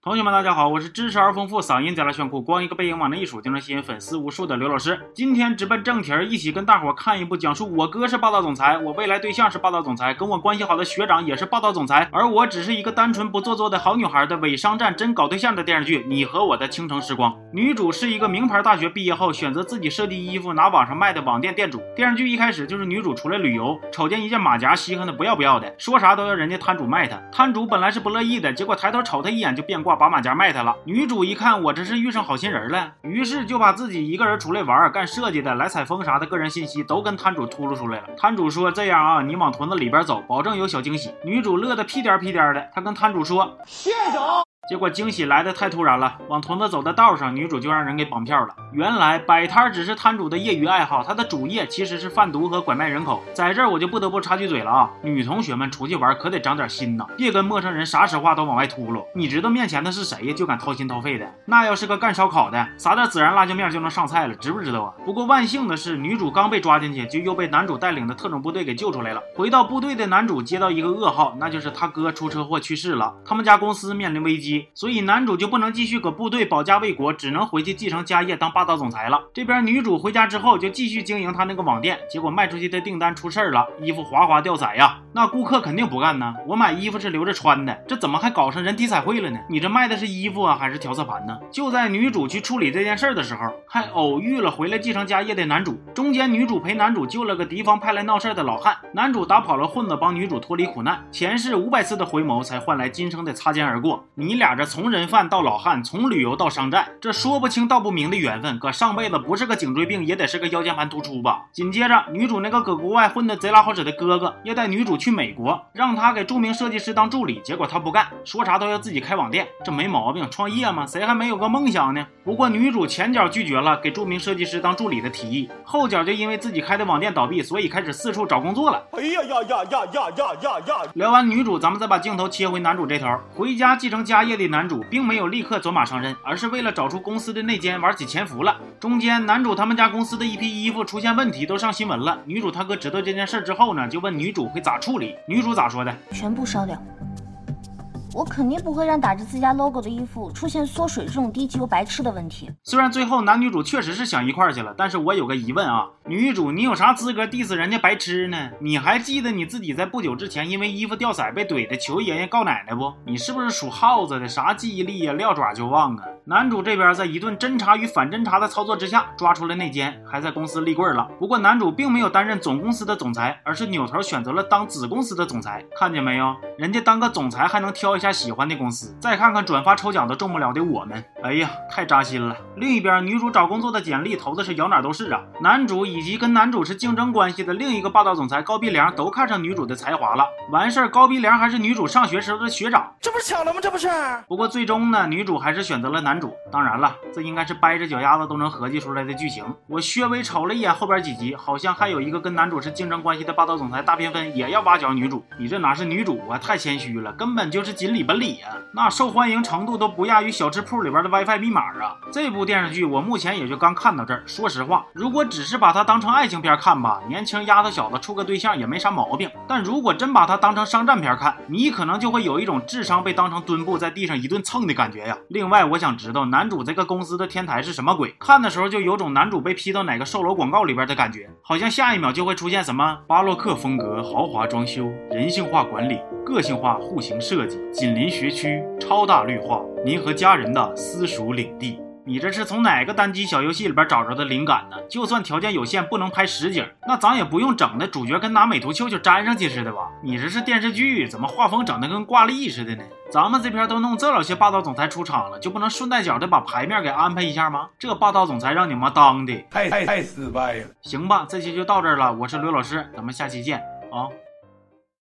同学们，大家好，我是知识而丰富、嗓音贼拉炫酷、光一个背影往那一杵就能吸引粉丝无数的刘老师。今天直奔正题儿，一起跟大伙看一部讲述我哥是霸道总裁，我未来对象是霸道总裁，跟我关系好的学长也是霸道总裁，而我只是一个单纯不做作的好女孩的伪商战真搞对象的电视剧《你和我的倾城时光》。女主是一个名牌大学毕业后选择自己设计衣服拿网上卖的网店店主。电视剧一开始就是女主出来旅游，瞅见一件马甲，稀罕的不要不要的，说啥都要人家摊主卖她。摊主本来是不乐意的，结果抬头瞅她一眼就变卦把马甲卖他了。女主一看，我这是遇上好心人了，于是就把自己一个人出来玩、干设计的、来采风啥的个人信息都跟摊主秃噜出来了。摊主说：“这样啊，你往屯子里边走，保证有小惊喜。”女主乐得屁颠屁颠的，她跟摊主说：“谢总。”结果惊喜来的太突然了，往屯子走的道上，女主就让人给绑票了。原来摆摊只是摊主的业余爱好，他的主业其实是贩毒和拐卖人口。在这儿我就不得不插句嘴了啊，女同学们出去玩可得长点心呐，别跟陌生人啥实话都往外秃噜。你知道面前的是谁呀？就敢掏心掏肺的？那要是个干烧烤的，撒点孜然辣椒面就能上菜了，知不知道啊？不过万幸的是，女主刚被抓进去，就又被男主带领的特种部队给救出来了。回到部队的男主接到一个噩耗，那就是他哥出车祸去世了，他们家公司面临危机，所以男主。就不能继续搁部队保家卫国，只能回去继承家业当霸道总裁了。这边女主回家之后就继续经营她那个网店，结果卖出去的订单出事儿了，衣服哗哗掉色呀。那顾客肯定不干呢，我买衣服是留着穿的，这怎么还搞上人体彩绘了呢？你这卖的是衣服啊，还是调色盘呢？就在女主去处理这件事儿的时候，还偶遇了回来继承家业的男主。中间女主陪男主救了个敌方派来闹事儿的老汉，男主打跑了混子，帮女主脱离苦难。前世五百次的回眸，才换来今生的擦肩而过。你俩这从人贩。到老汉，从旅游到商战，这说不清道不明的缘分，搁上辈子不是个颈椎病，也得是个腰间盘突出吧。紧接着，女主那个搁国外混的贼拉好使的哥哥，要带女主去美国，让她给著名设计师当助理，结果她不干，说啥都要自己开网店，这没毛病，创业嘛，谁还没有个梦想呢？不过女主前脚拒绝了给著名设计师当助理的提议，后脚就因为自己开的网店倒闭，所以开始四处找工作了。哎呀呀呀呀呀呀呀呀！聊完女主，咱们再把镜头切回男主这头，回家继承家业的男主，并没有立刻走马上任，而是为了找出公司的内奸玩起潜伏了。中间，男主他们家公司的一批衣服出现问题，都上新闻了。女主他哥知道这件事之后呢，就问女主会咋处理。女主咋说的？全部烧掉。我肯定不会让打着自家 logo 的衣服出现缩水这种低级又白痴的问题。虽然最后男女主确实是想一块儿去了，但是我有个疑问啊，女主你有啥资格 diss 人家白痴呢？你还记得你自己在不久之前因为衣服掉色被怼的求爷爷告奶奶不？你是不是属耗子的？啥记忆力呀，撂爪就忘啊！男主这边在一顿侦查与反侦查的操作之下，抓出了内奸，还在公司立棍了。不过男主并没有担任总公司的总裁，而是扭头选择了当子公司的总裁。看见没有？人家当个总裁还能挑。一下喜欢的公司，再看看转发抽奖都中不了的我们，哎呀，太扎心了。另一边，女主找工作的简历投的是摇哪都是啊。男主以及跟男主是竞争关系的另一个霸道总裁高鼻梁都看上女主的才华了。完事儿，高鼻梁还是女主上学时候的学长，这不是巧了吗？这不是。不过最终呢，女主还是选择了男主。当然了，这应该是掰着脚丫子都能合计出来的剧情。我略微瞅了一眼后边几集，好像还有一个跟男主是竞争关系的霸道总裁大偏分也要挖角女主。你这哪是女主啊？太谦虚了，根本就是锦鲤本鲤呀。那受欢迎程度都不亚于小吃铺里边的 WiFi 密码啊！这部电视剧我目前也就刚看到这儿。说实话，如果只是把它当成爱情片看吧，年轻丫头小子处个对象也没啥毛病。但如果真把它当成商战片看，你可能就会有一种智商被当成墩布在地上一顿蹭的感觉呀。另外，我想知知道男主这个公司的天台是什么鬼？看的时候就有种男主被 P 到哪个售楼广告里边的感觉，好像下一秒就会出现什么巴洛克风格、豪华装修、人性化管理、个性化户型设计、紧邻学区。超大绿化，您和家人的私属领地。你这是从哪个单机小游戏里边找着的灵感呢？就算条件有限，不能拍实景，那咱也不用整的主角跟拿美图秀秀粘上去似的吧？你这是电视剧，怎么画风整的跟挂历似的呢？咱们这边都弄这老些霸道总裁出场了，就不能顺带脚的把牌面给安排一下吗？这霸道总裁让你们当的太太太失败了。行吧，这期就到这儿了，我是刘老师，咱们下期见啊。